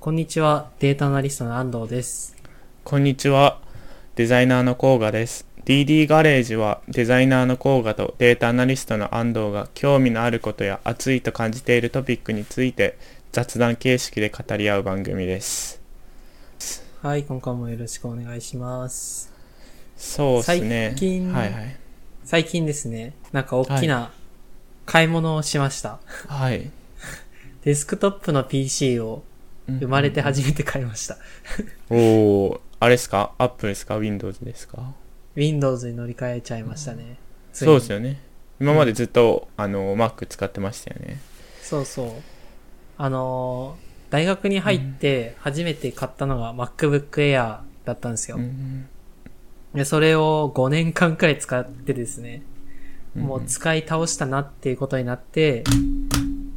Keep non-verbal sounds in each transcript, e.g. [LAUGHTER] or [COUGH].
こんにちは、データアナリストの安藤です。こんにちは。デザイナーの甲賀です。DD ガレージはデザイナーの甲賀とデータアナリストの安藤が興味のあることや熱いと感じているトピックについて雑談形式で語り合う番組です。はい、今回もよろしくお願いします。そうですね。最近はいはい。最近ですね、なんか大きな買い物をしました。はい。[LAUGHS] デスクトップの PC を生まれて初めて買いました。おお、あれですか ?Apple ですか ?Windows ですか？Windows に乗り換えちゃいましたね。そうですよ。よね。今までずっと、あの、Mac 使ってましたよね。そうそう。あのー大学に入って初めて買ったのが MacBook Air だったんですよ。うんで、それを5年間くらい使ってですね、うんもう使い倒したなっていうことになって、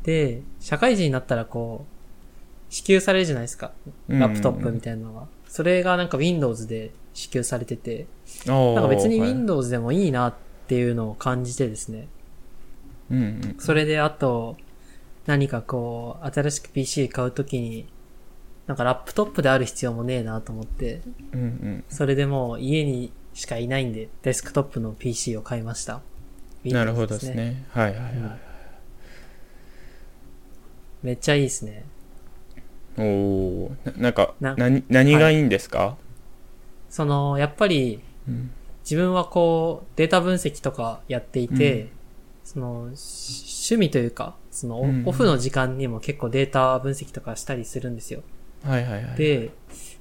で、社会人になったらこう、支給されるじゃないですか。ラップトップみたいなのが。それがなんか Windows で支給されてて、ななんか別にはい Windows でもいいなっていうのを感じてですね。うんうん。それであと、何かこう、新しく PC 買うときに、なんかラップトップである必要もねえなと思って、うんうん。それでもう家にしかいないんで、デスクトップの PC を買いました。なるほどです。ね。はいはいはい。めっちゃいいですね。おおーななんかな何何がいいんですか、その、やっぱり、うん自分はこう、データ分析とかやっていて、うんその、し趣味というか、その、オフの時間にも結構データ分析とかしたりするんですよ。はいはいはい。で、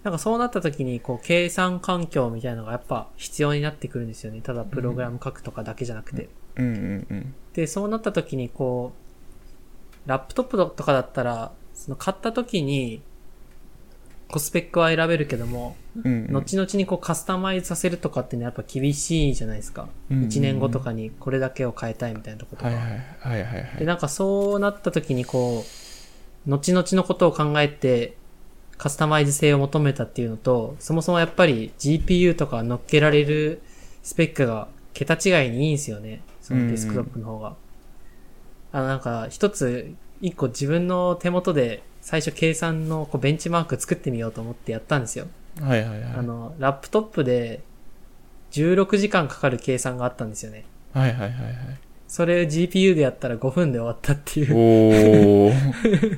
なんかそうなった時に、こう、計算環境みたいなのがやっぱ必要になってくるんですよね。ただプログラム書くとかだけじゃなくて。うんうんうん。で、そうなった時に、こう、ラップトップとかだったら、その買った時に、コスペックは選べるけども、うんうん、後々にこうカスタマイズさせるとかってね、やっぱ厳しいじゃないですか。うんうんうん1年後とかにこれだけを変えたいみたいなとことか。はいはいはいはいはで、い。なんかそうなった時にこう、後々のことを考えて、カスタマイズ性を求めたっていうのと、そもそもやっぱり GPU とか乗っけられるスペックが桁違いにいいんですよね。そのデスクトップの方が。あのなんか一つ、一個自分の手元で最初計算のこうベンチマーク作ってみようと思ってやったんですよ。はいはいはい。あの、ラップトップで16時間かかる計算があったんですよね。はいはいはいはい。それを GPU でやったら5分で終わったっていう。おお。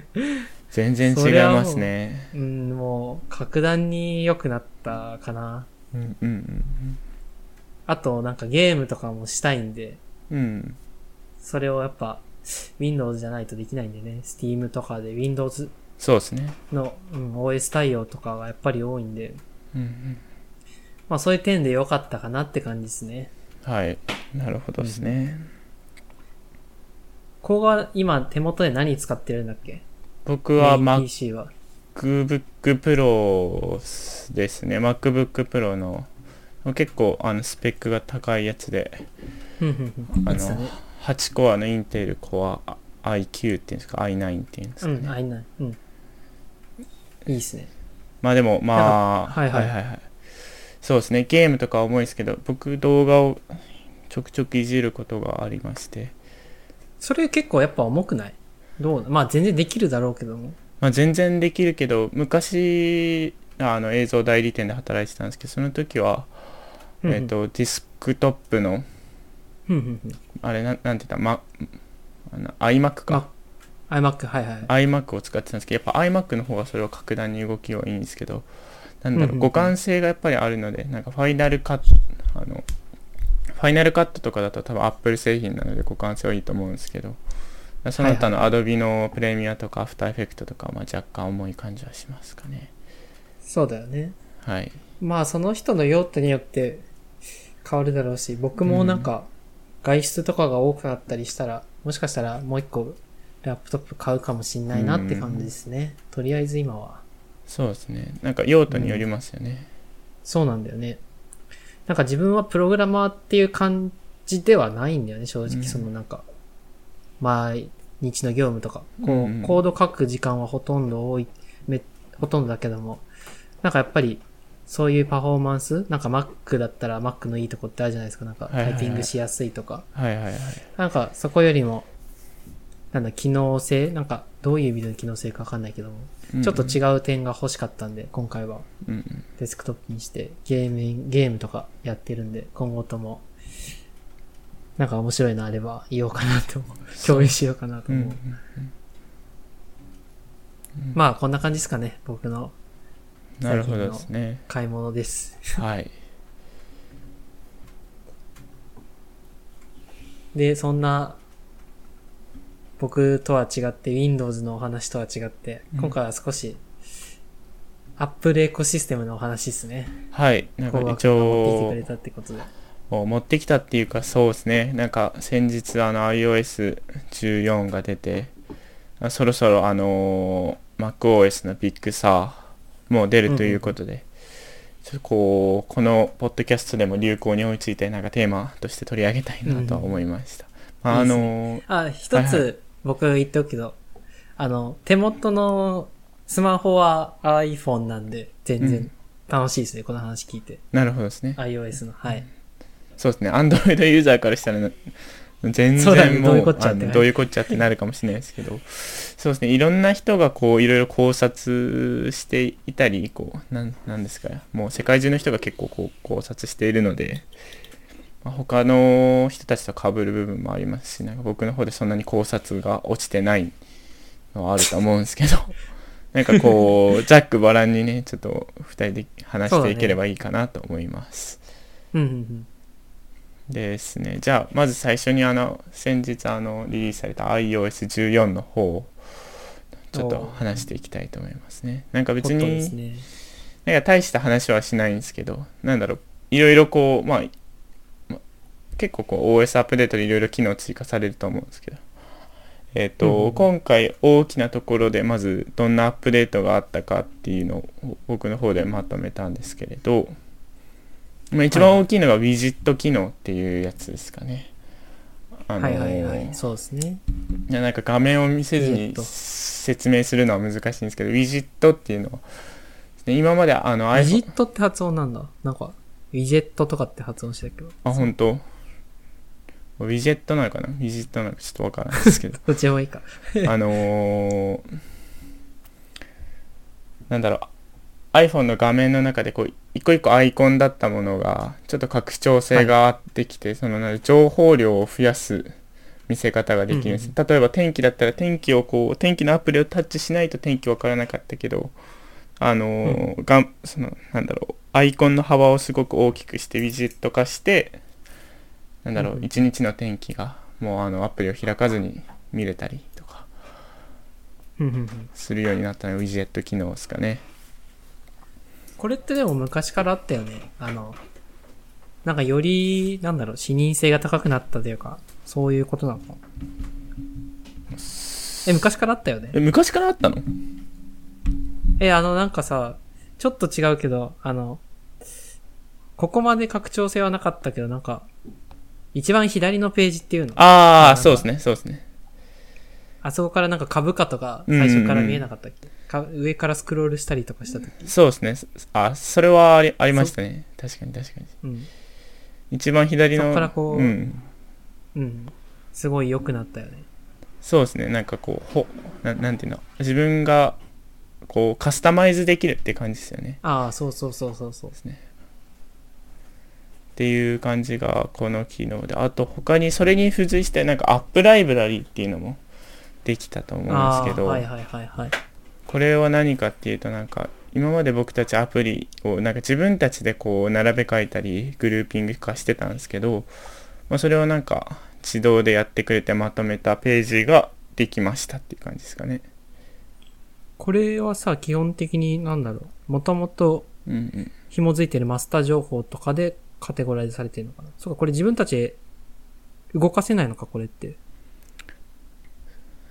[LAUGHS] 全然違いますね。うん、もう、格段に良くなったかな。うんうんあと、なんかゲームとかもしたいんで、うん。うん。それをやっぱ、Windows じゃないとできないんでね、Steam とかで Windows そうですね。の、うん、OS 対応とかがやっぱり多いんで、うんうん。まあそういう点で良かったかなって感じですね。はい。なるほどですね。ここが今手元で何使ってるんだっけ？僕は。MacBook Pro ですね。MacBook Pro の結構あのスペックが高いやつで。あの8コアのインテルコア iQ っていうんですか？i9 っていうんですかね？うん、あいない。うん。いいっすね。まあでもまあ、はいはいはいそうですね。ゲームとかは重いですけど、僕動画をちょくちょくいじることがありまして、それ結構やっぱ重くない？どう？まあ全然できるだろうけども。まあ全然できるけど、昔、あの映像代理店で働いてたんですけど、その時は、うんうんえっ、と、ディスクトップの。あれなん、なんて言った？ま、あの iMac か。iMac、はいはい。iMac を使ってたんですけど、やっぱ iMac の方がそれは格段に動きはいいんですけど、なんだろう、互換性がやっぱりあるので、なんかファイナルカット、あの、ファイナルカットとかだと多分 Apple 製品なので互換性はいいと思うんですけど、その他の Adobe のプレミアとか After Effects とかはまあ若干重い感じはしますかね。そうだよね。はい。まあその人の用途によって変わるだろうし、僕もなんか外出とかが多くなったりしたら、もしかしたらもう一個ラップトップ買うかもしんないなって感じですね。とりあえず今は。そうですね。なんか用途によりますよね。そうなんだよね。なんか自分はプログラマーっていう感じではないんだよね、正直。うんそのなんか、毎日の業務とか、こう、うんうんコード書く時間はほとんど多い、め、ほとんどだけども、なんかやっぱり、そういうパフォーマンス？なんか Mac だったら Mac のいいとこってあるじゃないですか。なんかタイピングしやすいとか。はいはいはい。なんかそこよりも、なんだ、機能性？なんか、どういう意味での機能性かわかんないけども、ちょっと違う点が欲しかったんで、今回は。うんうん。デスクトップにしてゲーム、ゲームとかやってるんで、今後とも、なんか面白いのあれば言おうかなと思う。共有しようかなとう。ん思う。まあ、こんな感じですかね、僕のなるほどですね買い物です。はい [LAUGHS] で、そんな、僕とは違って、Windows のお話とは違って、うん今回は少し、Apple エコシステムのお話ですね。はいなんか一が持ってきて応くれたってことで。持ってきたっていうかそうですねなんか先日あの iOS14 が出てあそろそろあのー MacOS のビッグサーもう出るということで、ちょっとこうこのポッドキャストでも流行に追いついてなんかテーマとして取り上げたいなとは思いました、まあ、あいいですのーあ、一はいはつ、僕言っておくけど、あの、手元のスマホは iPhone なんで、全然うん楽しいですね、この話聞いて。なるほどですね iOS の。はい。そうですね Android ユーザーからしたら全然もうどういうこっちゃってどういうこっちゃってなるかもしれないですけど。そうですね。いろんな人がこういろいろ考察していたりこうなんなんですかもう世界中の人が結構こう考察しているので、まあ、他の人たちと被る部分もありますしなんか僕の方でそんなに考察が落ちてないのはあると思うんですけど。[LAUGHS] なんかこうざっくばらんにねちょっと2人で話していければいいかなと思います。うんうんうん。ですね。じゃあ、まず最初にあの、先日あの、リリースされた iOS14 の方を、ちょっと話していきたいと思いますね。なんか別に、ね。なんか大した話はしないんですけど、なんだろう、いろいろこう、まあ、ま結構こう、OS アップデートでいろいろ機能追加されると思うんですけど、えっ、と、うんうん今回大きなところでまずどんなアップデートがあったかっていうのを僕の方でまとめたんですけれど、まあ、一番大きいのがウィジット機能っていうやつですかね。あのはいはいはい。そうですね。いやなんか画面を見せずに説明するのは難しいんですけど、ウィジットっていうのは、ね今まであのウィジ iPhone ットって発音なんだ。なんか、ウィジェットとかって発音してたけ？ど。あ、本当？ウィジェットなのかな？ウィジットなのかちょっとわからないですけど。[LAUGHS] どっちでもいいか。あのーなんだろう、iPhone の画面の中でこう、一個一個アイコンだったものが、ちょっと拡張性があってきて、そのなんだ情報量を増やす見せ方ができるんです。例えば天気だったら天気をこう、天気のアプリをタッチしないと天気わからなかったけど、あのーがその、なんだろう、アイコンの幅をすごく大きくして、ウィジェット化して、なんだろう、うん。一日の天気が、もうあの、アプリを開かずに見れたりとか、うんうんうん。するようになったのがウィジェット機能ですかね。これってでも昔からあったよね。あの、なんかより、なんだろう、視認性が高くなったというか、そういうことなの。え、昔からあったよね。え、昔からあったの？え、あの、なんかさ、ちょっと違うけど、あの、ここまで拡張性はなかったけど、なんか、一番左のページっていうの？ああ、そうですね、そうですね。あそこからなんか株価とか最初から見えなかったっけ、か上からスクロールしたりとかしたとき。そうですね。あ、それはありありましたね。確かに確かに。うん。一番左の。そっからこううん。うん。すごい良くなったよね。そうですね。なんかこう、ほ、ななんていうの？自分が、こう、カスタマイズできるって感じですよね。ああ、そうそうそうそうそう。っていう感じがこの機能で。あと他にそれに付随してなんかアップライブラリっていうのもできたと思うんあですけど、あはいはいはいはい。これは何かっていうとなんか今まで僕たちアプリをなんか自分たちでこう並べ替えたりグルーピング化してたんですけど、まあ、それをなんか自動でやってくれてまとめたページができましたっていう感じですかね。これはさ、基本的になんだろう。もともと。紐づいてるマスター情報とかでカテゴライズされてるのかな。そうか、これ自分たちで動かせないのか、これって。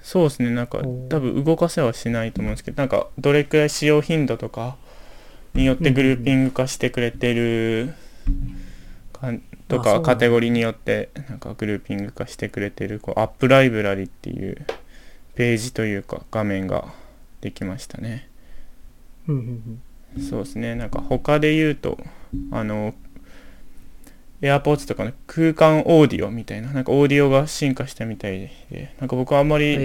そうですね。なんか多分動かせはしないと思うんですけどなんかどれくらい使用頻度とかによってグルーピング化してくれてるかんとかカテゴリーによってなんかグルーピング化してくれてるこうアップライブラリっていうページというか画面ができましたね。そうですね。なんか他で言うとあの AirPods とかの空間オーディオみたいな、なんかオーディオが進化したみたいで、なんか僕はあんまりえ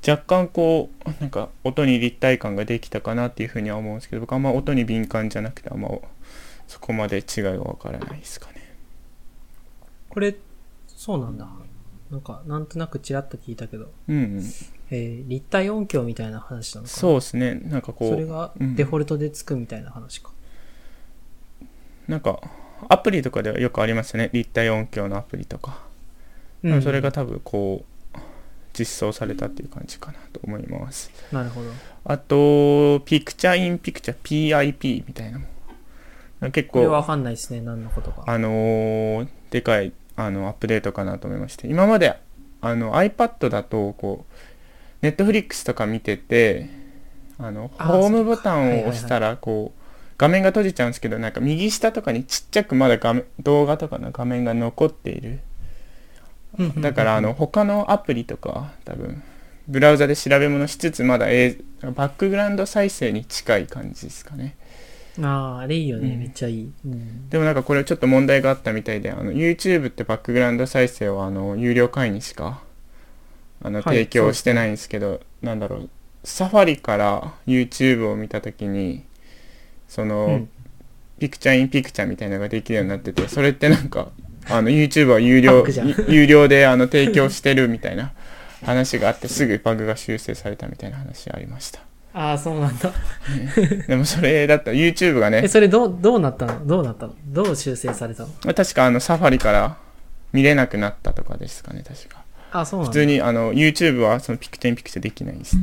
ー、若干こう、なんか音に立体感ができたかなっていうふうには思うんですけど、僕はあんま音に敏感じゃなくて、あんまそこまで違いがわからないですかね。これ、そうなんだ。なんか、なんとなくちらっと聞いたけど、うん、うん。えー、立体音響みたいな話なのかな？そうですね。なんかこう、それがうんデフォルトでつくみたいな話か。なんかアプリとかではよくありますよね。立体音響のアプリとか。うんそれが多分こう、実装されたっていう感じかなと思います。なるほど。あと、ピクチャーインピクチャー PIP みたいな。結構、これわかんないですね、何のことか。あのーでかいあのアップデートかなと思いまして。今まであの iPad だと、こう、Netflix とか見てて、あの、ホームボタンを押したら、こう、画面が閉じちゃうんですけど、なんか右下とかにちっちゃくまだ画面動画とかの画面が残っている。だから、あの、他のアプリとか、多分、ブラウザで調べ物しつつ、まだ映バックグラウンド再生に近い感じですかね。ああ、あれいいよね、うんめっちゃいい。うん。でもなんかこれちょっと問題があったみたいで、あの YouTube ってバックグラウンド再生はあの有料会員にしかあのはい提供してないんですけど、なんだろう、サファリから YouTube を見たときに、その、うんピクチャーインピクチャーみたいなのができるようになってて、それってなんか、[LAUGHS] あの YouTube は有料有料であの提供してるみたいな [LAUGHS] 話があって、すぐバグが修正されたみたいな話ありました。ああ、そうなんだ。でもそれだったら YouTube がねえ、、それどう、どうなったの？どうなったの？どう修正されたの？確かあのサファリから見れなくなったとかですかね、確か。あそうなんだ。普通にあの YouTube はそのピクチャーインピクチャーできないんです。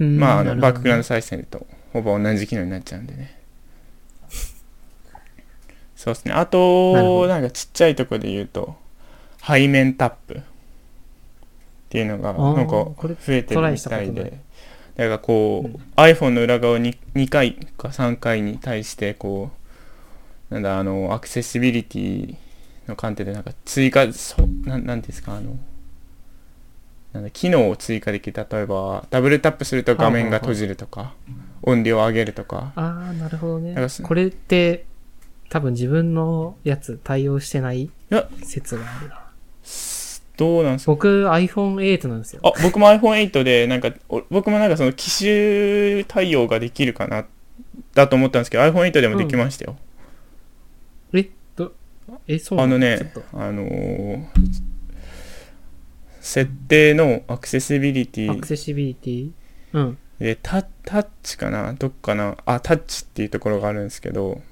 うんまああのバックグラウンド再生とほぼ同じ機能になっちゃうんでね。[LAUGHS] そうですね。あと、どなんかちっちゃいとこで言うと、背面タップっていうのがなんか増えてるみたいで。だからこう、うん iPhone の裏側を 2, 2回か3回に対してこう、なんだ、あの、アクセシビリティの観点でなんか追加、そなんなんですか、あの、なんだ機能を追加できる例えばダブルタップすると画面が閉じるとか音量を上げるとか。ああ、なるほどね。これって、多分自分のやつ対応してない説があるな。どうなんですか？僕 iPhone8 なんですよ。あ僕も iPhone8 でなんかお僕もなんかその機種対応ができるかなだと思ったんですけど iPhone8 でもできましたよ、えどえ、そうなあのねと。あのー設定のアクセシビリティアクセシビリティ？うん。でタタッチかな？どっかな？あタッチっていうところがあるんですけど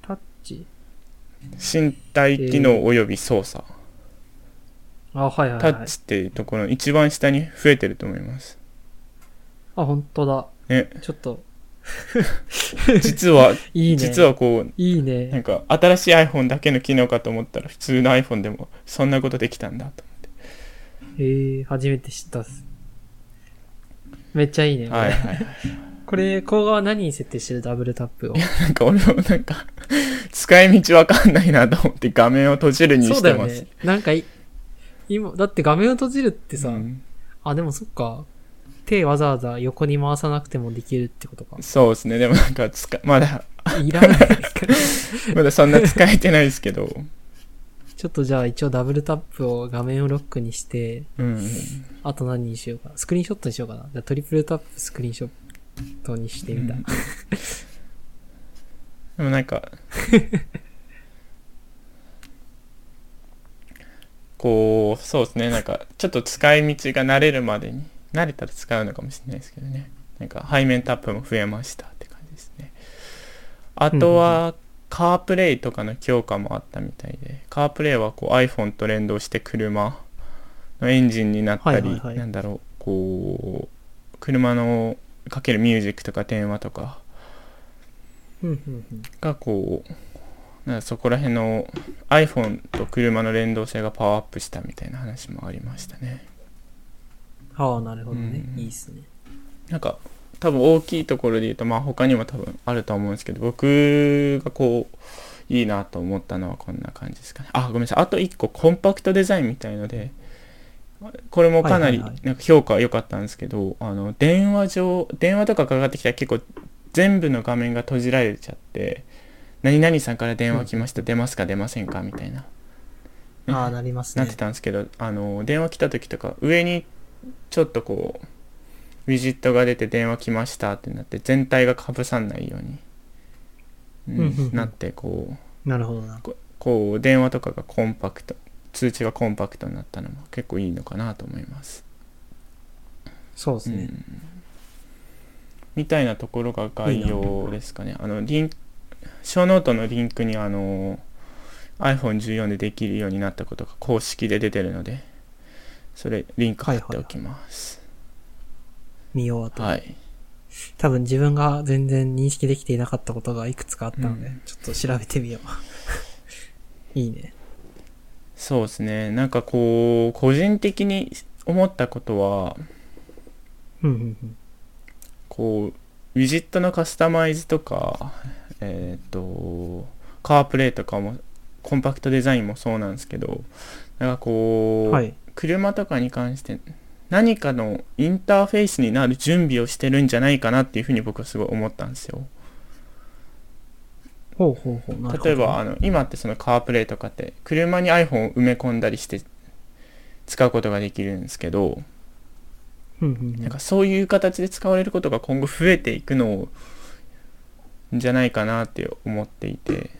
タッチ？身体機能および操作、あ、はいはいはい。タッチっていうところの一番下に増えてると思います。あ、本当だ。ね、ちょっと、[LAUGHS] 実は、[LAUGHS] いいね。実はこう、いいなんね。か新しい iPhone だけの機能かと思ったら普通の iPhone でもそんなことできたんだとえー、初めて知ったっす。めっちゃいいね。はいはいはい。これ、こう側何に設定してる？ダブルタップを。なんか俺もなんか、使い道わかんないなと思って画面を閉じるにそうしてます。だよね。なんかい、今、だって画面を閉じるってさ、うんあ、でもそっか。手わざわざ横に回さなくてもできるってことか。そうですね。でもなんか使、まだ、いらないから。[LAUGHS] まだそんな使えてないですけど。ちょっとじゃあ一応ダブルタップを画面をロックにして、うんうん。あと何にしようかな。スクリーンショットにしようかな。じゃあトリプルタップスクリーンショットにしてみた。うんでもなんか [LAUGHS] こうそうですねなんかちょっと使い道が慣れるまでに慣れたら使うのかもしれないですけどねなんか背面タップも増えましたって感じですねあとはカープレイとかの強化もあったみたいでカープレイはこう iPhone と連動して車のエンジンになったり、はいはいはいなんだろうこう車のかけるミュージックとか電話とかがこうなそこら辺の iPhone と車の連動性がパワーアップしたみたいな話もありましたねああ、なるほどね。うんいいっすね。なんか多分大きいところで言うとまあ他にも多分あると思うんですけど僕がこういいなと思ったのはこんな感じですかね。あごめんなさい。あと1個コンパクトデザインみたいのでこれもかなりなんか評価は良かったんですけど、あの電話上電話とかかかってきたら結構全部の画面が閉じられちゃって何々さんから電話来ました、出ますか出ませんかみたいな。ああ、なりますね。なって。たんですけど、あの電話来た時とか上にちょっとこうウィジットが出て電話来ましたってなって全体がかぶさんないように、うんうんうんうんなってこうなるほどな。ここう電話とかがコンパクト通知がコンパクトになったのも結構いいのかなと思います。そうですね。うんみたいなところが概要ですかね。あのリン、ショーノートのリンクにあの iPhone14 でできるようになったことが公式で出てるので、それリンク貼っておきます。見ようと。はい。多分自分が全然認識できていなかったことがいくつかあったので、うんちょっと調べてみよう。[LAUGHS] いいね。そうですね。なんかこう個人的に思ったことは、うんうんうん。こうウィジットのカスタマイズとかえっ、とカープレイとかもコンパクトデザインもそうなんですけどなんかこう、はい。車とかに関して何かのインターフェースになる準備をしてるんじゃないかなっていうふうに僕はすごい思ったんですよ。ほうほうほう。例えばあの今ってそのカープレイとかって車に iPhone を埋め込んだりして使うことができるんですけど、なんかそういう形で使われることが今後増えていくのじゃないかなって思っていて、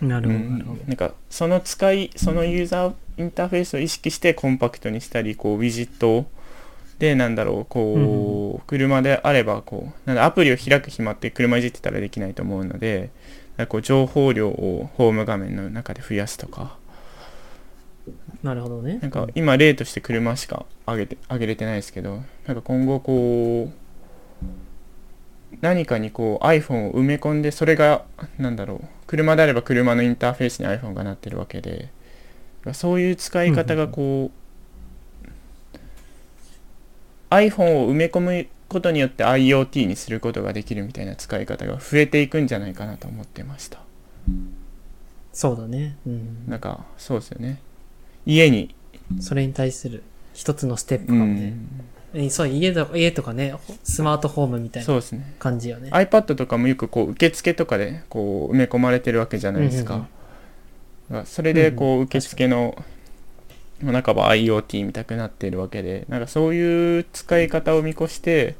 なるほど、うんなるほど。なんかその使いそのユーザーインターフェースを意識してコンパクトにしたりこうウィジットでなんだろうこう、車であればこうなんだアプリを開く暇って車いじってたらできないと思うのでなんかこう情報量をホーム画面の中で増やすとかなるほどね。なんか今例として車しか上げて上げれてないですけどなんか今後こう何かにこう iPhone を埋め込んでそれがなんだろう車であれば車のインターフェースに iPhone がなってるわけでそういう使い方がこう iPhone を埋め込むことによって IoT にすることができるみたいな使い方が増えていくんじゃないかなと思ってましたそうだね。うん。なんかそうですよね家にそれに対する一つのステップかうもね。んえそう、家と家とかね、スマートホームみたいなそうですね感じよね。iPad とかもよくこう受付とかでこう埋め込まれてるわけじゃないですか。うんうんだからそれでこう受付の半ば IoT 見たくなってるわけでなんかそういう使い方を見越して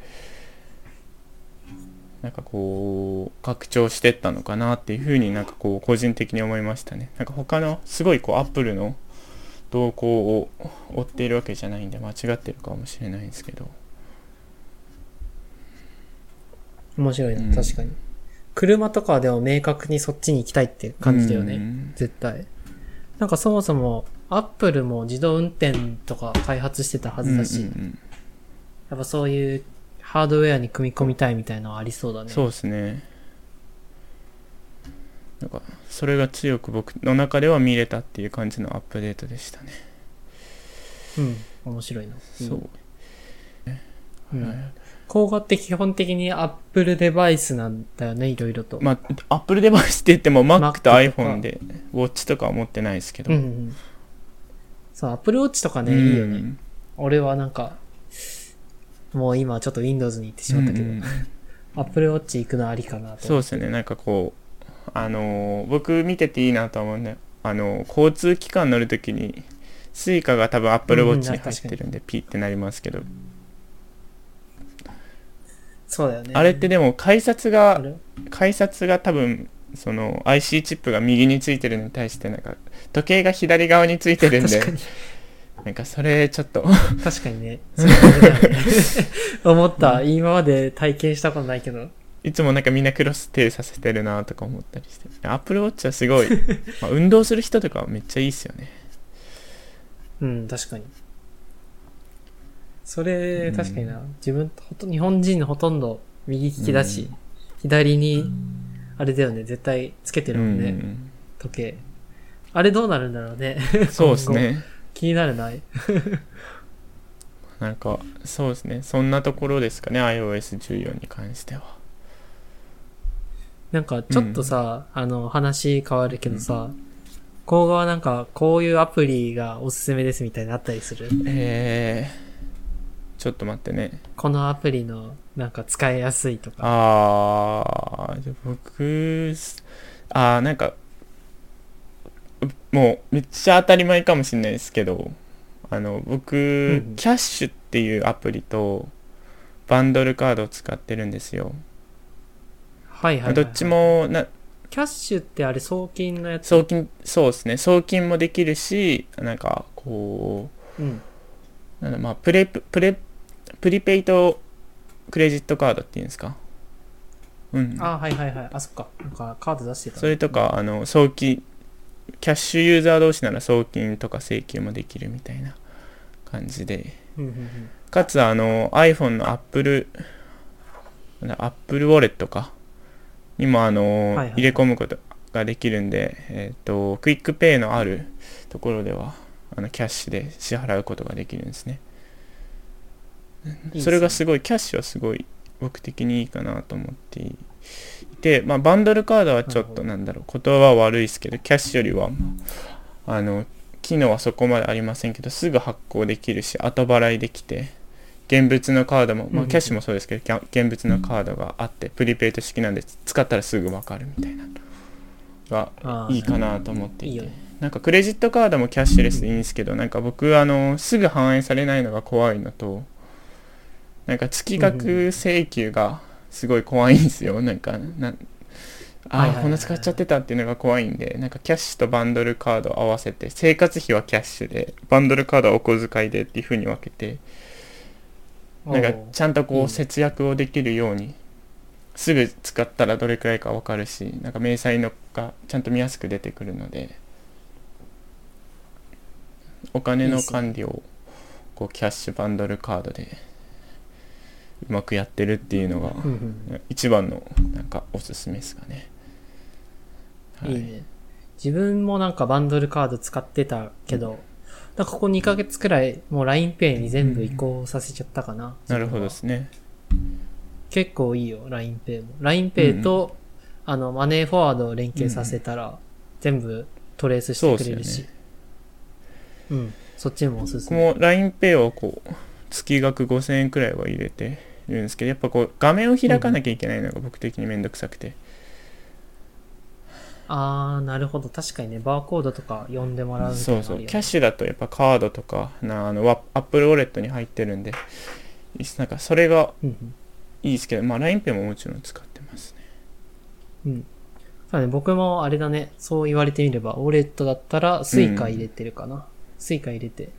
なんかこう拡張してったのかなっていうふうになんかこう個人的に思いましたね。なんか他のすごいこう Apple の動向を追っているわけじゃないんで間違ってるかもしれないんですけど。面白いな、うん確かに。車とかはでも明確にそっちに行きたいって感じだよね。うん絶対。なんかそもそも、アップルも自動運転とか開発してたはずだし、うんうんうんやっぱそういうハードウェアに組み込みたいみたいなのはありそうだね。そうですねなんかそれが強く僕の中では見れたっていう感じのアップデートでしたね、うん。面白いな。そう、うん。はい工画って基本的にアップルデバイスなんだよね、いろいろと。まあアップルデバイスって言っても Mac と iPhone でウォッチとかは持ってないですけど、うんうんうん。そう、 Apple Watch とかね、うんいいよね。俺はなんか、もう今ちょっと Windows に行ってしまったけど、うんうん Apple Watch 行くのありかなと。そうですよねなんかこうあのー僕見てていいなと思うんであのー交通機関乗るときに Suica が多分 Apple うんうん Watch に入ってるんでピッてなりますけど、そうだよね。あれってでも改札あがれ？改札が多分その IC チップが右についてるのに対してなんか時計が左側についてるんで確かに。なんかそれちょっと確かにね。思った。今まで体験したことないけど。いつもなんかみんなクロス手させてるなとか思ったりして Apple Watch はすごい、[LAUGHS] まあ、運動する人とかはめっちゃいいっすよねうん、確かに。それ、うん。確かにな。自分ほと、日本人のほとんど右利きだし、うん。左に、あれだよね、絶対つけてるもんね、うん。時計。あれどうなるんだろうね。そうですね。[LAUGHS] 気になるな。[LAUGHS] なんかそうですね。そんなところですかね iOS14 に関しては。なんか、ちょっとさ、あの、話変わるけどさ、甲賀はなんか、こういうアプリがおすすめですみたいなのあったりする？えー、ちょっと待ってねこのアプリのなんか使いやすいとか。あー、じゃあ僕、あー、なんか、もうめっちゃ当たり前かもしれないですけど、あの、僕、うんキャッシュっていうアプリと、バンドルカードを使ってるんですよ。はいはいはい、どっち。もな、キャッシュってあれ送金のやつ？送金、そうですね、送金もできるし、なんか、こうん。う、なんだ、まあ、プレ、プレ、プリペイトクレジットカードっていうんですか？うん。あはいはいはい。あ、そっか。なんかカード出してた。それとか、あの、送金、 Kyash ユーザー同士なら送金とか請求もできるみたいな感じで。かつ、あの、iPhone の Apple、なんだ Apple Wallet か、にも、あの、入れ込むことができるんで、えっ、と、 QUICPay のあるところでは、あの、 Kyash で支払うことができるんですね。それがすごい、キャッシュはすごい僕的にいいかなと思っていて、まあ、バンドルカードはちょっとなんだろう、言葉は悪いですけど、キャッシュよりは、あの、機能はそこまでありませんけど、すぐ発行できるし、後払いできて、現物のカードも、まあ、うんキャッシュもそうですけど、現物のカードがあって、プリペイト式なんで、使ったらすぐわかるみたいなのがいいかなと思っていて。なんかクレジットカードもキャッシュレスでいいんですけど、なんか僕あのすぐ反映されないのが怖いのとなんか月額請求がすごい怖いんですよ。なんかなああこんな使っちゃってたっていうのが怖いんでなんかキャッシュとバンドルカードを合わせて生活費はキャッシュでバンドルカードはお小遣いでっていう風に分けてなんかちゃんとこうね節約をできるようにすぐ使ったらどれくらいか分かるしなんか明細のがちゃんと見やすく出てくるのでお金の管理をこうキャッシュバンドルカードでうまくやってるっていうのがうんうん一番のなんかおすすめですかね。はいいいね。自分もなんかバンドルカード使ってたけど、なんかここ2ヶ月くらいもう LINEPay に全部移行させちゃったかな。なるほどで自すね。結構いいよ、LINEPay も。LINEPay と、あの、マネーフォワードを連携させたら、全部トレースしてくれるし。そうっすようん。そっちもおすすめ。僕も LINEPay をこう月額5000円くらいは入れてるんですけどやっぱこう画面を開かなきゃいけないのが僕的にめんどくさくて、あー、なるほど。確かにね、バーコードとか読んでもらうみたいそうそうキャッシュだとやっぱカードとかなあのワ Apple Wallet に入ってるんでなんかそれがうんうんいいですけどまあ LINEPay ももちろん使ってますねうん。そうだね、僕もあれだね、そう言われてみれば、ウォレットだったら Suica 入れてるかな。 Suica 入れて。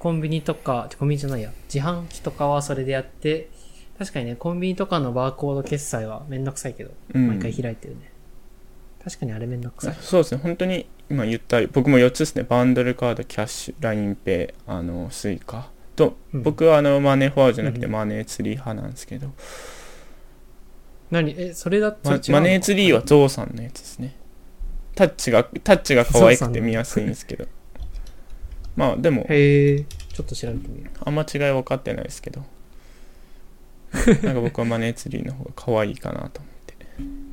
コンビニとか、コンビニじゃないや、自販機とかはそれでやって、確かにね、コンビニとかのバーコード決済はめんどくさいけど、うん。毎回開いてるね。確かにあれめんどくさい。そうですね本当に今言った僕も4つですねバンドルカード Kyash LINEPay あの Suica。と、うん。僕はあのマネーフォワードじゃなくてうんマネーツリー派なんですけど、何？え、それだとまマネーツリーはゾウさんのやつですね。タッチがタッチが可愛くて見やすいんですけどまあでもへえ、ちょっと調べてみる。あんま違い分かってないですけど。[LAUGHS] なんか僕はマネーツリーの方が可愛いかなと思って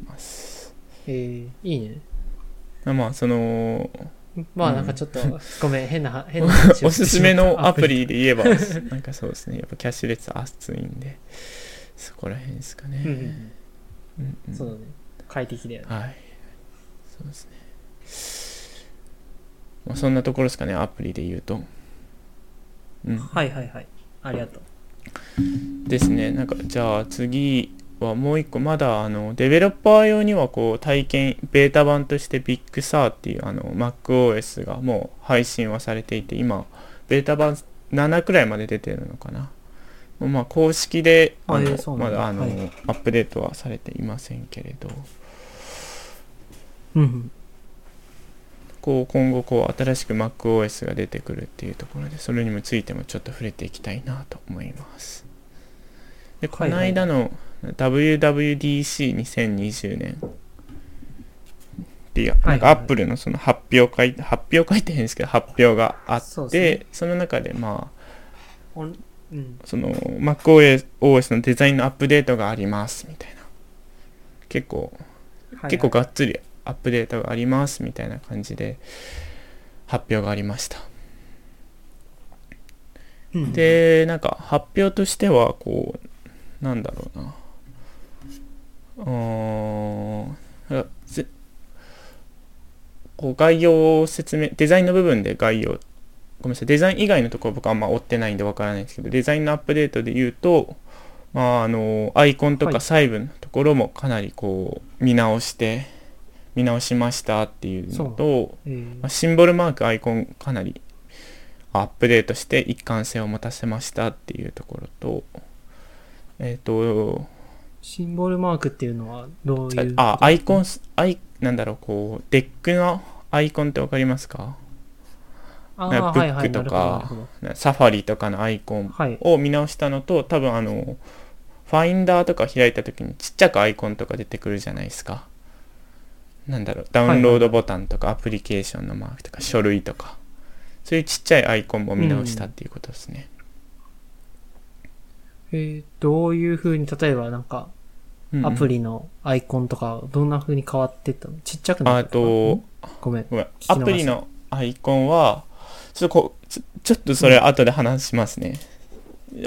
ます。へえ、いいね。まあそのまあなんかちょっと、ごめん、変なは、[LAUGHS] 変なおすすめのアプリで言えばなんかそうですね。やっぱキャッシュレス熱いんでそこら辺ですかね、うんうんうん。うんうん。そうだね。快適だよね。はい。そうですねまあそんなところですかねアプリで言うと。うん。はいはいはい。ありがとう。ですね。なんかじゃあ次はもう一個。まだあのデベロッパー用にはこう体験ベータ版として Big Sur っていうあの MacOS がもう配信はされていて今ベータ版7くらいまで出てるのかな。まあ公式でああのまだあの、はい。アップデートはされていませんけれど。うんうん。こう今後こう新しく MacOS が出てくるっていうところでそれにもついてもちょっと触れていきたいなと思います。でこの間の WWDC2020 年っていうなんかはいはいはい Apple のその発表会発表会って変ですけど発表があってその中でまあ。その MacOS のデザインのアップデートがありますみたいな。結構はい。結構がっつりアップデートがありますみたいな感じで発表がありました。うん、でなんか発表としてはこうなんだろうな。うーんぜこう概要を説明デザインの部分で概要ごめんなさいデザイン以外のところ僕はあんま追ってないんでわからないんですけどデザインのアップデートで言うとまああのアイコンとかはい。細部のところもかなりこう見直して見直しましたっていうのとえーまあシンボルマークアイコンかなりアップデートして一貫性を持たせましたっていうところとえっ、とシンボルマークっていうのはどういうあアイコンスアイなんだろうこうデックのアイコンってわかりますか？かーはいはいブックとなるほどなるかほど。サファリとかのアイコンはいを見直したのと多分あのファインダーとか開いた時にちっちゃくアイコンとか出てくるじゃないですかなんだろうダウンロードボタンとかアプリケーションのマークとか書類とかそういうちっちゃいアイコンも見直したっていうことですね、えーどういう風に例えばなんかうんうん。アプリのアイコンとかどんな風に変わってったの？ちっちゃくなあったのとごめん。ごめん。アプリのアイコンはちょっとこうちょちょっとそれ後で話しますね、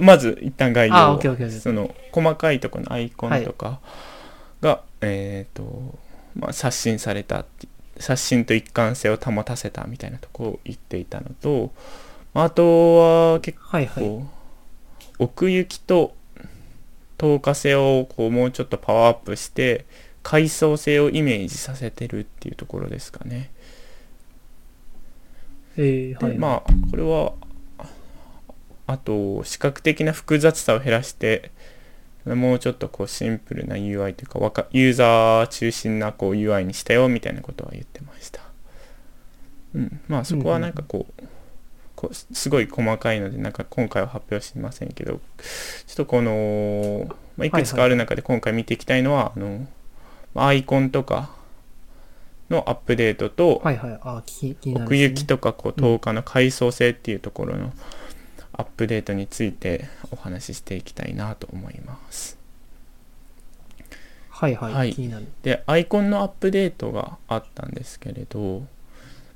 まず一旦概要その細かいところのアイコンとかが、えっ、と、まあ、刷新された刷新と一貫性を保たせたみたいなとこを言っていたのとあとは結はいはい構奥行きと透過性をこうもうちょっとパワーアップして階層性をイメージさせてるっていうところですかね。えーはいでまあこれはあと視覚的な複雑さを減らしてもうちょっとこうシンプルな UI というかわかユーザー中心なこう UI にしたよみたいなことは言ってました。うん、まあそこはなんかこう,、こうすごい細かいのでなんか今回は発表しませんけどちょっとこの、まあ、いくつかある中で今回見ていきたいのは、あのまあアイコンとかのアップデートと、はいはい。あ奥行きとかこう透過の階層性っていうところのアップデートについてお話ししていきたいなと思います。はいはい、はい。気になる。でアイコンのアップデートがあったんですけれど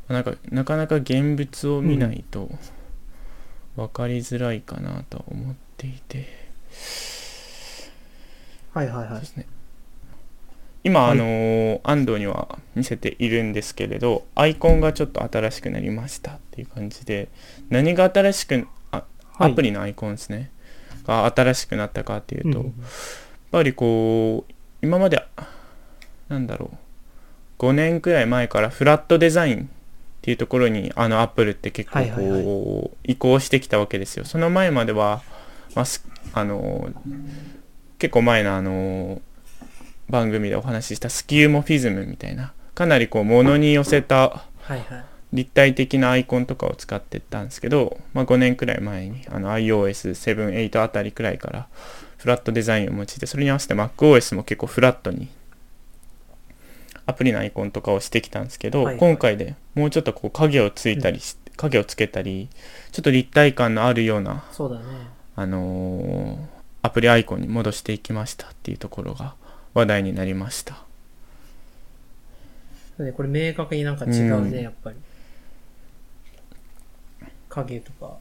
なんかなかなか現物を見ないと分かりづらいかなと思っていて、はいはいはい。ですね。今、はい。あのー安藤には見せているんですけれどアイコンがちょっと新しくなりましたっていう感じで何が新しくアプリのアイコンですね、が新しくなったかっていうと、うん。やっぱりこう今までなんだろう。5年くらい前からフラットデザインっていうところにあのアップルって結構こう、移行してきたわけですよ。その前までは、まあ、すあの結構前のあの番組でお話ししたスキューモフィズムみたいなかなりこう物に寄せたはいはい立体的なアイコンとかを使ってったんですけど、まあ、5年くらい前にあの iOS7、8あたりくらいからフラットデザインを用いてそれに合わせて MacOS も結構フラットにアプリのアイコンとかをしてきたんですけど、はいはい。今回でもうちょっとこう影をついたりし、影をつけたりちょっと立体感のあるような、そうだね。あのーアプリアイコンに戻していきましたっていうところが話題になりました。ね。これ明確になんか違うね、うん。やっぱり影とか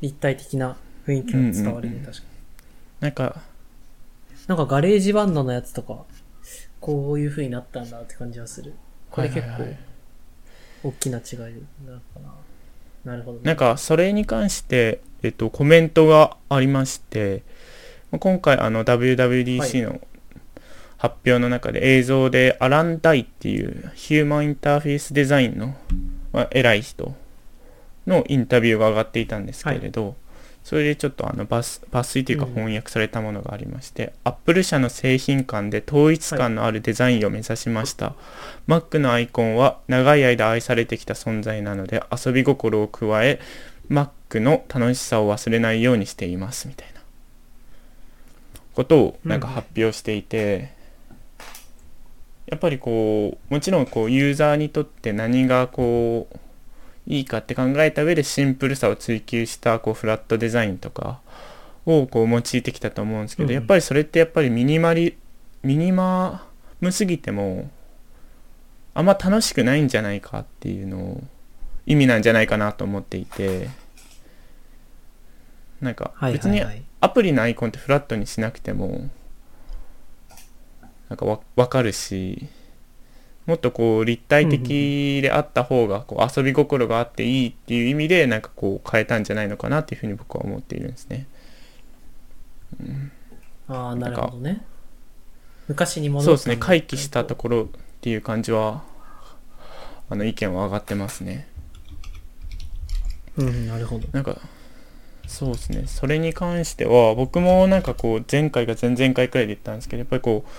立体的な雰囲気が伝わるね、うんうんうん確かに。なんかなんか GarageBand のやつとかこういう風になったんだって感じはする。これ結構大きな違いなのかな。なるほどね。なんかそれに関して、えっと、コメントがありましてまあ今回あの WWDC の発表の中で映像で Alan Dye っていうヒューマンインターフェースデザインの、まあ、偉い人のインタビューが上がっていたんですけれど、それでちょっとあの抜抜粋というかうん。翻訳されたものがありまして、アップル社の製品間で統一感のあるデザインを目指しました、Mac のアイコンは長い間愛されてきた存在なので遊び心を加え Mac の楽しさを忘れないようにしていますみたいな。ことをなんか発表していて、やっぱりこうもちろんこうユーザーにとって何がこういいかって考えた上でシンプルさを追求したこうフラットデザインとかをこう用いてきたと思うんですけど、うんやっぱりそれってやっぱりミニマリミニマムすぎてもあんま楽しくないんじゃないかっていうのを意味なんじゃないかなと思っていてなんかはい別に。アプリのアイコンってフラットにしなくてもなんかわ分かるしもっとこう立体的であった方がこう遊び心があっていいっていう意味でなんかこう変えたんじゃないのかなっていうふうに僕は思っているんですね。ああ、なるほどね。昔に戻そうですね回帰したところっていう感じはあの意見は上がってますね。うん、なるほど。なんかそうですねそれに関しては僕もなんかこう前回か前々回くらいで言ったんですけどやっぱりこう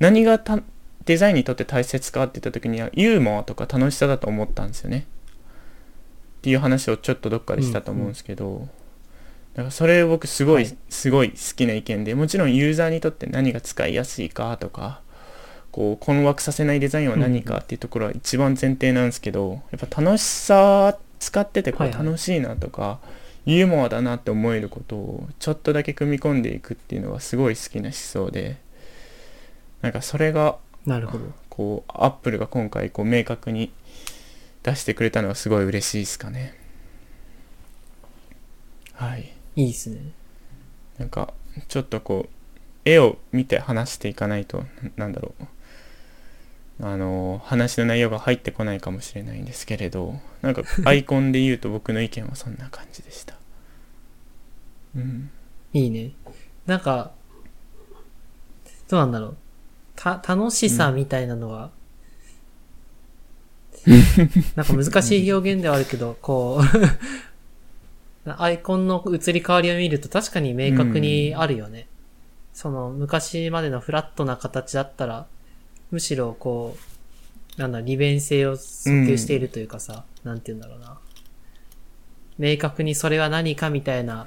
何がたデザインにとって大切かって言った時にはユーモアとか楽しさだと思ったんですよね。っていう話をちょっとどっかでしたと思うんですけど、だからそれ僕すごい、はい。すごい好きな意見でもちろんユーザーにとって何が使いやすいかとかこう困惑させないデザインは何かっていうところは一番前提なんですけどやっぱ楽しさ使っててこうはいはい。楽しいなとか、ユーモアだなって思えることをちょっとだけ組み込んでいくっていうのがすごい好きな思想でなんかそれがなるほど。こうアップルが今回こう明確に出してくれたのはすごい嬉しいですかねはいいいですね。なんかちょっとこう絵を見て話していかないとなんだろうあの話の内容が入ってこないかもしれないんですけれどなんか [LAUGHS] アイコンで言うと僕の意見はそんな感じでしたうんいいね。なんか、どうなんだろう。た、楽しさみたいなのは、なんか難しい表現ではあるけど、こう、[LAUGHS] アイコンの移り変わりを見ると確かに明確にあるよね。その昔までのフラットな形だったら、むしろこう、なんだ、利便性を訴求しているというかさ、なんて言うんだろうな。明確にそれは何かみたいな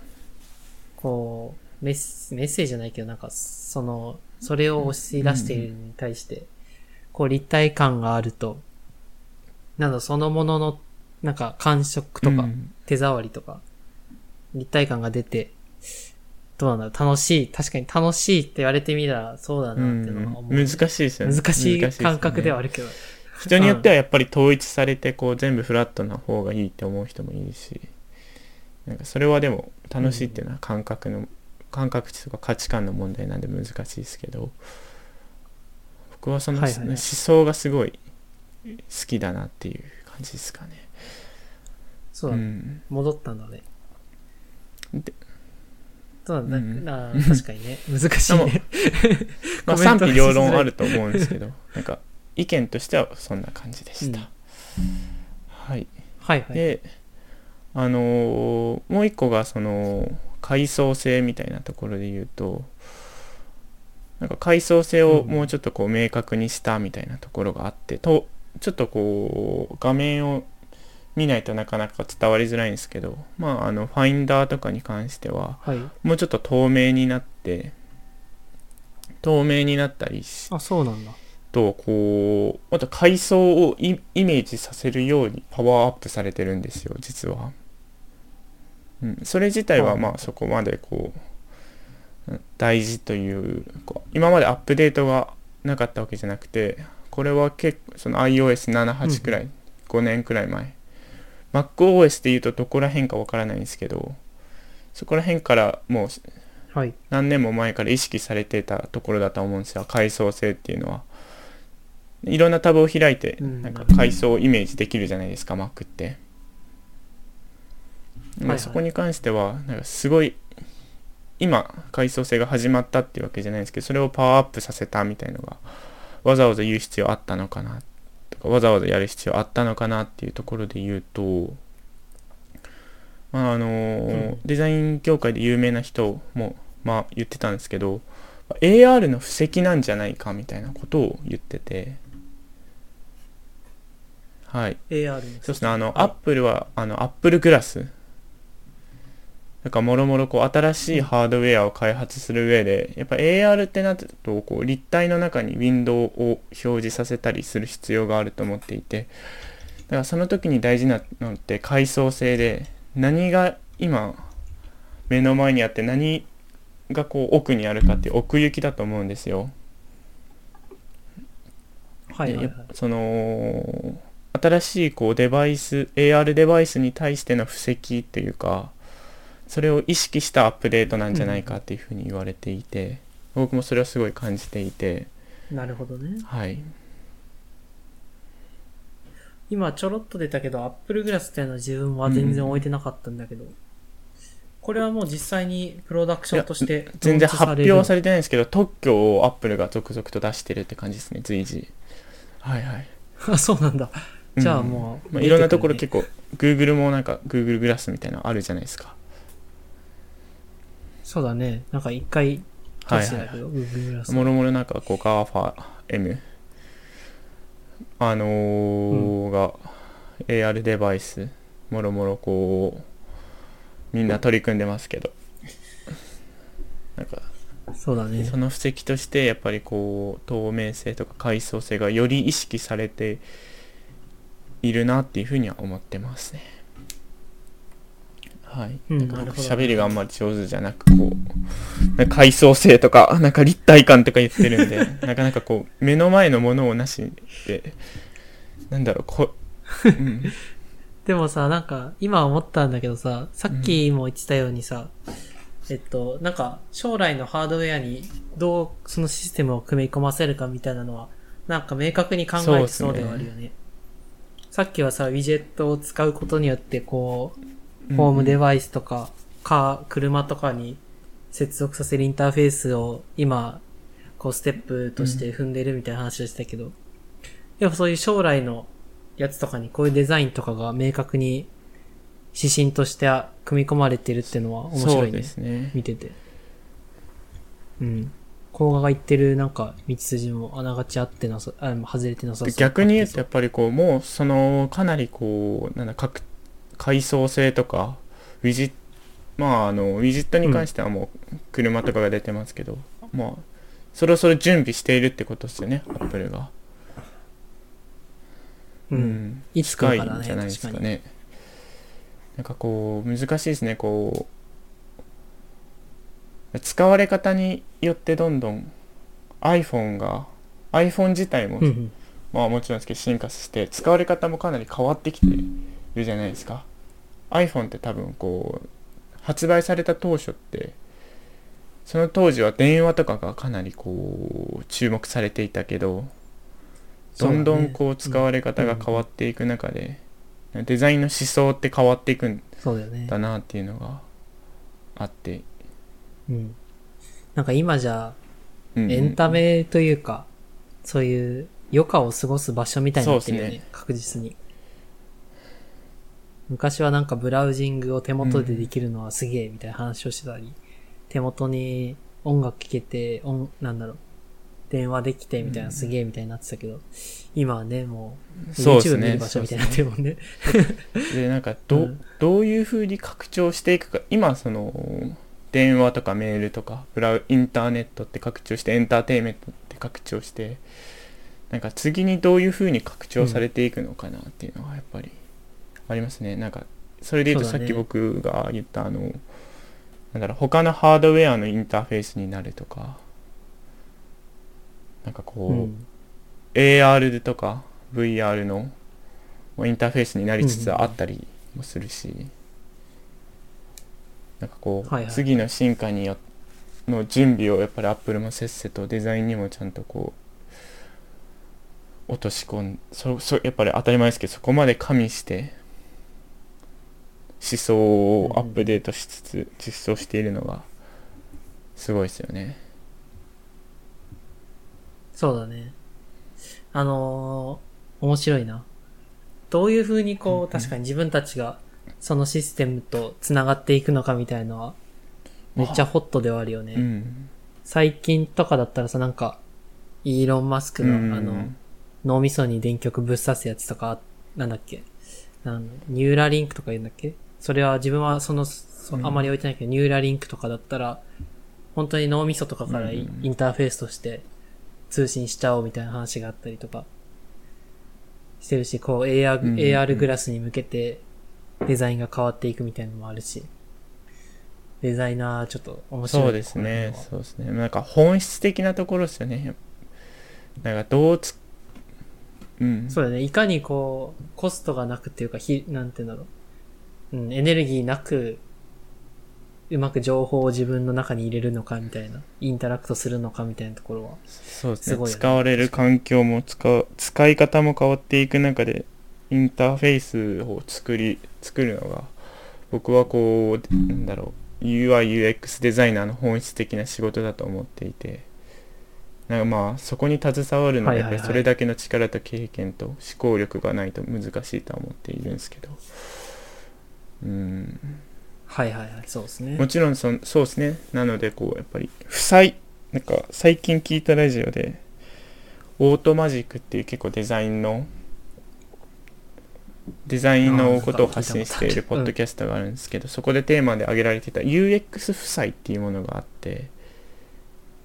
こう、メッメッセージじゃないけど、なんか、その、それを押し出しているに対して、こう、立体感があると、なんだ、そのものの、なんか、感触とか、うん手触りとか、立体感が出て、どうなんだろう、楽しい、確かに楽しいって言われてみたら、そうだうなってのは思う。ん難しいですよね難しい感覚ではあるけど。人によってはやっぱり統一されてこう全部フラットな方がいいって思う人もいるしなんかそれはでも楽しいっていうのは感覚の、感覚値とか価値観の問題なんで難しいですけど僕はその、思想がすごい好きだなっていう感じですかね。そうだね。ん、戻ったんだね。でそうだうんね。確かにね。[LAUGHS] 難しいね。[LAUGHS] まあ、賛否両論あると思うんですけどなんか意見としてはそんな感じでした。うんはいはいはい。であのーもう一個がその階層性みたいなところで言うとなんか階層性をもうちょっとこう明確にしたみたいなところがあってとちょっとこう画面を見ないとなかなか伝わりづらいんですけどまああのファインダーとかに関してははい。もうちょっと透明になって透明になったりしあ、そうなんだ。とこうまた階層をイイメージさせるようにパワーアップされてるんですよ実は、うん、それ自体ははい。まあそこまでこううん大事というこう今までアップデートがなかったわけじゃなくてこれは結構その iOS78 くらい、5年くらい前。MacOS でいうとどこら辺かわからないんですけどそこら辺からもうはい。何年も前から意識されてたところだと思うんですよ。階層性っていうのは。いろんなタブを開いてうん。なんか階層をイメージできるじゃないですか Mac って、まあそこに関してはなんかすごい今階層性が始まったっていうわけじゃないんですけどそれをパワーアップさせたみたいのがわざわざ言う必要あったのかなとかわざわざやる必要あったのかなっていうところで言うとまああのーうん。デザイン業界で有名な人もまあ言ってたんですけど AR の布石なんじゃないかみたいなことを言っててはい。AR の。そうですねあの、はい。アップルはあのアップルグラスなんかもろもろこう新しいハードウェアを開発する上で、やっぱ AR ってなってるとこう立体の中にウィンドウを表示させたりする必要があると思っていてだからその時に大事なのって階層性で何が今目の前にあって何がこう奥にあるかって奥行きだと思うんですよ。はいはいその新しいこうデバイス AR デバイスに対しての布石っていうかそれを意識したアップデートなんじゃないかっていうふうに言われていて、僕もそれはすごい感じていて。なるほどね。はい。今ちょろっと出たけど、Apple Glass っていうのは自分は全然置いてなかったんだけど、これはもう実際にプロダクションとして全然発表はされれてないんですけど特許をアップルが続々と出してるって感じですね随時。はいはい。[LAUGHS] あ、そうなんだ。じゃあもう、まあ、いろんなところ結構 Google もなんか Google グラスみたいなのあるじゃないですかそうだね。なんか一回はいはい。もろもろなんかこう GAFAM あのーが AR デバイスもろもろこうみんな取り組んでますけどなんかそうだねそ。の布石としてやっぱりこう透明性とか階層性がより意識されているなっていうふうには思ってますねはい、うんなんかなるほど。喋りがあんまり上手じゃなくこうなんか階層性とか [LAUGHS] なんか立体感とか言ってるんで [LAUGHS] なかなかこう目の前のものをなしでなんだろうこ、うん、[LAUGHS] でもさ、なんか、今思ったんだけどさ、さっきも言ってたようにさ、えっと、なんか、将来のハードウェアにどうそのシステムを組み込ませるかみたいなのは、なんか明確に考えてそうではあるよね。さっきはさ、ウィジェットを使うことによって、こう、ホームデバイスとか、か、車とかに接続させるインターフェースを今、こう、ステップとして踏んでるみたいな話をしたけど、やっぱそういう将来のやつとかにこういうデザインとかが明確に指針として組み込まれてるっていうのは面白いねで。すね見てて。うん。甲賀が言ってるなんか道筋もあながちあってなさ、あ外れてなさでそう。逆に言うとやっぱりこうもうそのかなりこうなんだ各階層性とかウィジッまああのウィジットに関してはもう車とかが出てますけど、まあそろそろ準備しているってことですよねアップルが、う。うん。んいいんじゃないですかね。なんかこう難しいですねこう使われ方によってどんどん iPhone が iPhone 自体もうんうん。まあもちろんですけど進化して使われ方もかなり変わってきてるじゃないですか iPhone って多分こう発売された当初ってその当時は電話とかがかなりこう注目されていたけどどんどんこう使われ方が変わっていく中で、デザインの思想って変わっていくんだなっていうのがあって、うん。なんか今じゃ、エンタメというか、そういう余暇を過ごす場所みたいになってるよね。そうっす確実に。昔はなんかブラウジングを手元でできるのはすげえみたいな話をしてたり、手元に音楽聴けて、音、なんだろう、電話できてみたいなすげえみたいになってたけど、今はね、もう、そうです YouTube 見ねる場所みたいになってるもんね。でなんか [LAUGHS] ど,、うん。どういうふうに拡張していくか。今その電話とかメールとかブラウインターネットって拡張してエンターテインメントって拡張してなんか次にどういうふうに拡張されていくのかなっていうのがやっぱりありますね、なんかそれで言うとさっき僕が言ったあのなんだろう他のハードウェアのインターフェースになるとかなんかこう、うん。AR とか VR のインターフェースになりつつあったりもするし、なんかこう、はいはい次の進化によの準備をやっぱり Apple もせっせとデザインにもちゃんとこう落とし込んそそやっぱり当たり前ですけどそこまで加味して思想をアップデートしつつ実装しているのがすごいですよね。そうだね。あのー面白いな。どういう風にこう、確かに自分たちがそのシステムと繋がっていくのかみたいのは、めっちゃホットではあるよね。うん最近とかだったらさ、なんか、イーロン・マスクの、うんあの、脳みそに電極ぶっ刺すやつとか、なんだっけあのニューラリンクとか言うんだっけそれは自分はその、そうんあまり置いてないけど、ニューラリンクとかだったら、本当に脳みそとかからイ,、うんンターフェースとして通信しちゃおうみたいな話があったりとか、してるし、こう AR,、うん AR グラスに向けてデザインが変わっていくみたいなのもあるし、デザイナーちょっと面白い。そうですね、そうですね。なんか本質的なところですよね。なんかどうつ、うん。そうだね。いかにこう、コストがなくっていうか、ひ、なんて言うんだろう。うん、エネルギーなく、うまく情報を自分の中に入れるのかみたいな、インタラクトするのかみたいなところは。そうですね。すごいよね使われる環境も使う使い方も変わっていく中でインターフェースを作り作るのが僕はこうなんだろう。UIUX デザイナーの本質的な仕事だと思っていて。なんかまあそこに携わるのはやっぱりそれだけの力と経験と思考力がないと難しいとは思っているんですけどうん。はいはいはい、そうですね。もちろんそんそうですね。なのでこうやっぱり負債なんか最近聞いたラジオでオートマジックっていう結構デザインのデザインのことを発信しているポッドキャストがあるんですけど、そこでテーマで挙げられてた UX 負債っていうものがあって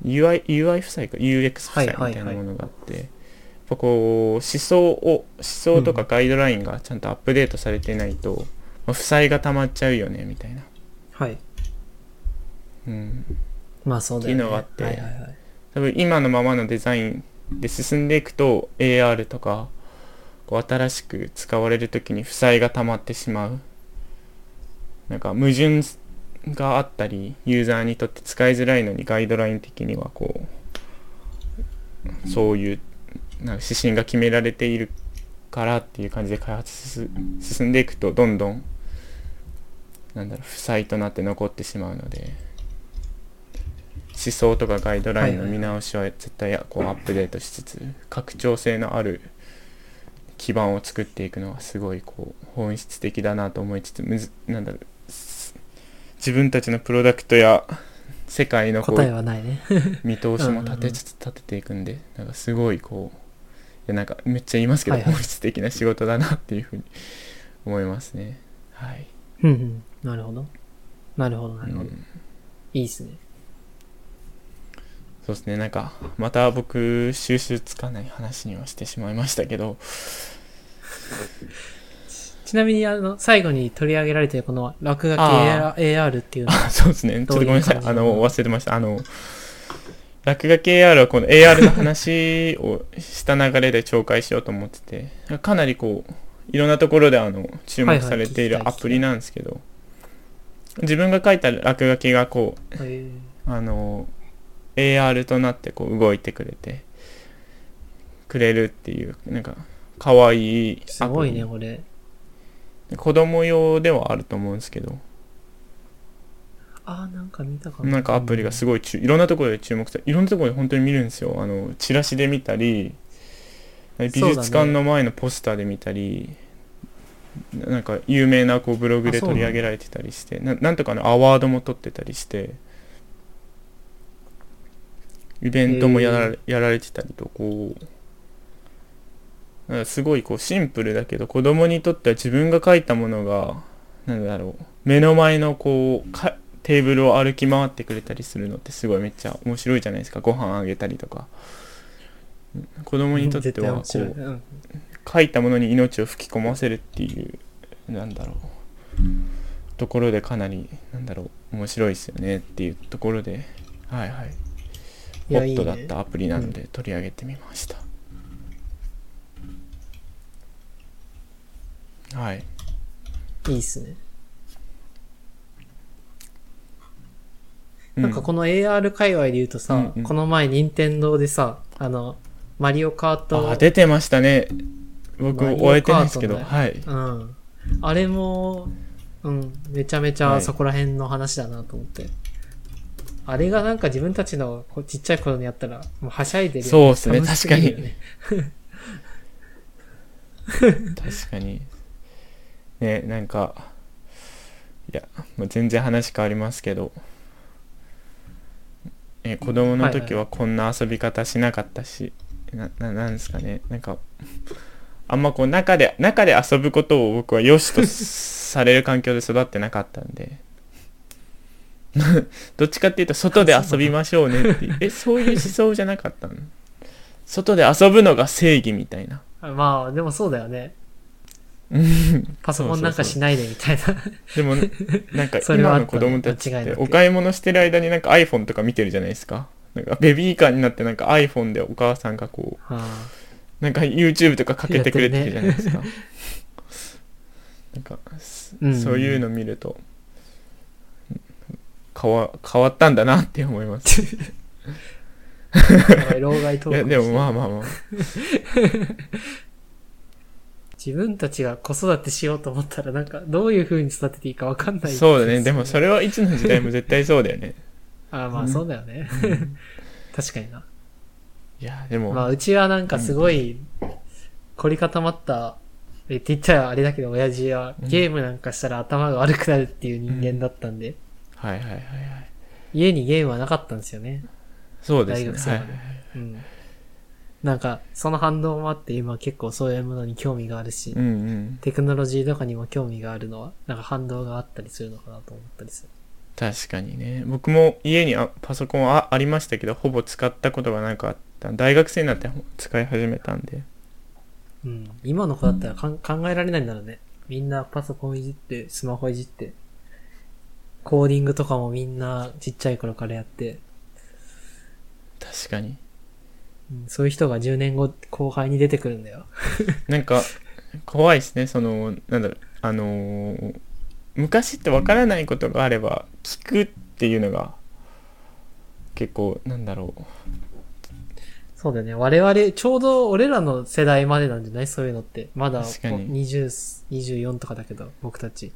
UI, UI 負債か？UX 負債みたいなものがあって、やっぱこう思想を思想とかガイドラインがちゃんとアップデートされてないと、まあ負債が溜まっちゃうよねみたいな、はい。うん、まあそうだよね。っていうのがあってはいはいはい。多分今のままのデザインで進んでいくと AR とかこう新しく使われる時に負債が溜まってしまうなんか矛盾があったりユーザーにとって使いづらいのにガイドライン的にはこうそういうなんか指針が決められているからっていう感じで開発す進んでいくとどんどんなんだろう負債となって残ってしまうので思想とかガイドラインの見直しは絶対こう [CLEARS THROAT] アップデートしつつ拡張性のある基盤を作っていくのはすごいこう本質的だなと思いつつむずなんだろうす自分たちのプロダクトや世界のこ答えうはないね。[LAUGHS] 見通しも立てつつ立てていくんでなんかすごいこういやなんかめっちゃ言いますけどはいはい。本質的な仕事だなっていうふうに思いますね。はい、うんうん。なるほど。なるほど、なうるほど。ん、いいっすね。そうですねなんかまた僕収集つかない話にはしてしまいましたけど [LAUGHS] ちなみに、あの、最後に取り上げられてるこの落書きあ AR, AR っていうのは、あそうですね。ちょっとごめんなさい。あの、忘れてました。あの、落書き AR はこの AR の話をした流れで紹介しようと思ってて、かなりこう、いろんなところであの、注目されているアプリなんですけど、自分が書いた落書きがこう、え。あの、AR となってこう動いてくれて、くれるっていう、なんか、可愛いーすごいね、これ。子供用ではあると思うんですけど、あー、なんか見たかも。なんかアプリがすごいちゅいろんなところで注目されいろんなところで本当に見るんですよ。あのチラシで見たり美術館の前のポスターで見たり、ななんか有名なこうブログで取り上げられてたりしてななんとかのアワードも取ってたりしてイベントもやら,、へやられてたりとこうすごいこうシンプルだけど子供にとっては自分が書いたものがなんだろう目の前のこうかテーブルを歩き回ってくれたりするのってすごいめっちゃ面白いじゃないですか。ご飯あげたりとか。うん子供にとってはこ。ううん。書いたものに命を吹き込ませるっていうなんだろうところでかなりなんだろう面白いですよねっていうところではいはい。ホットだっね。たアプリなので取り上げてみました、はい。いいっすね。うなんかこの AR 界隈で言うとさ、うんうん。この前任天堂でさ、あの、マリオカート、あ出てましたね。僕終えてないですけど。カートはい。うん。あれも、うん、めちゃめちはい。ゃそこら辺の話だなと思って。あれがなんか自分たちのちっちゃい頃にやったら、もうはしゃいでるよそうっすね。楽しぎるよね。確かに。ねなんかいや、まあ、全然話変わりますけど。え子供の時はこんな遊び方しなかったし、なななんですかね。なんかあんまこう中で中で遊ぶことを僕は良しとされる環境で育ってなかったんで。[LAUGHS] どっちかっていうと外で遊びましょうねっていう。えそういう思想じゃなかったの？外で遊ぶのが正義みたいな。まあ、でもそうだよね。うんパソコンなんかしないでみたいな。でもなんか今の子供たちってお買い物してる間になんか iPhone とか見てるじゃないですかなんかベビーカーになってなんか iPhone でお母さんがこうはあ、なんか YouTube とかかけてくれてるじゃないですか、なんか、すうんそういうの見ると変わ変わったんだなって思います。老害トークいや、でもまあまあまあ。[LAUGHS] 自分たちが子育てしようと思ったらなんかどういう風に育てていいかわかんない、そうだね。でもそれはいつの時代も絶対そうだよね。ああまあそうだよね。確かにな。いや、でも、まあうちはなんかすごい凝り固まった、えって言ったらあれだけど親父はゲームなんかしたら頭が悪くなるっていう人間だったんで、はいはいはいはい。家にゲームはなかったんですよね。そうですね。大学生まではいはいはい。うん。なんかその反動もあって今結構そういうものに興味があるし、うんうん。テクノロジーとかにも興味があるのは、なんか反動があったりするのかなと思ったりする。確かにね。僕も家にあパソコンはあありましたけど、ほぼ使ったことがなかった。大学生になって使い始めたんで。うん。今の子だったらかん考えられないんだろうね。みんなパソコンいじって、スマホいじって、コーディングとかもみんなちっちゃい頃からやって、確かに。うんそういう人が10年後後輩に出てくるんだよ。なんか、怖いですね。その、なんだろう、あのー昔ってわからないことがあれば、聞くっていうのが、結構、なんだろう。そうだよね。我々、ちょうど俺らの世代までなんじゃない？そういうのって。まだ確かに20、24とかだけど、僕たち。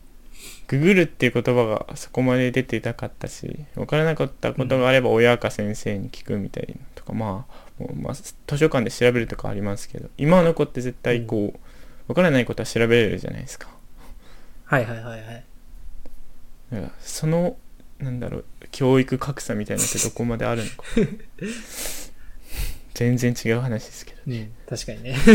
ググるっていう言葉がそこまで出ていなかったし、わからなかったことがあれば親か先生に聞くみたいなとか、まあ、もうまあ、図書館で調べるとかありますけど、今の子って絶対こう、わからないことは調べれるじゃないですか。はいはいはいはい。だからその、なんだろう、教育格差みたいなのってどこまであるのか。[LAUGHS] 全然違う話ですけど。うん、確かにね。[LAUGHS]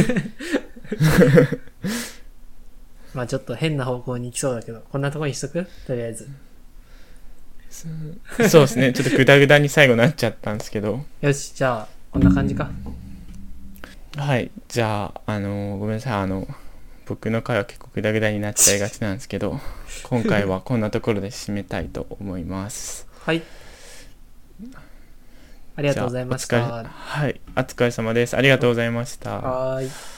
まあちょっと変な方向に行きそうだけど、こんなとこにしとく？とりあえず。そうですね、ちょっとグダグダに最後なっちゃったんですけど。よし、じゃあ、こんな感じか。はい、じゃあ、あのごめんなさい、あの、僕の回は結構グダグダになっちゃいがちなんですけど、[LAUGHS] 今回はこんなところで締めたいと思います。はい。ありがとうございました。はい、お疲れ様です。ありがとうございました。はーい。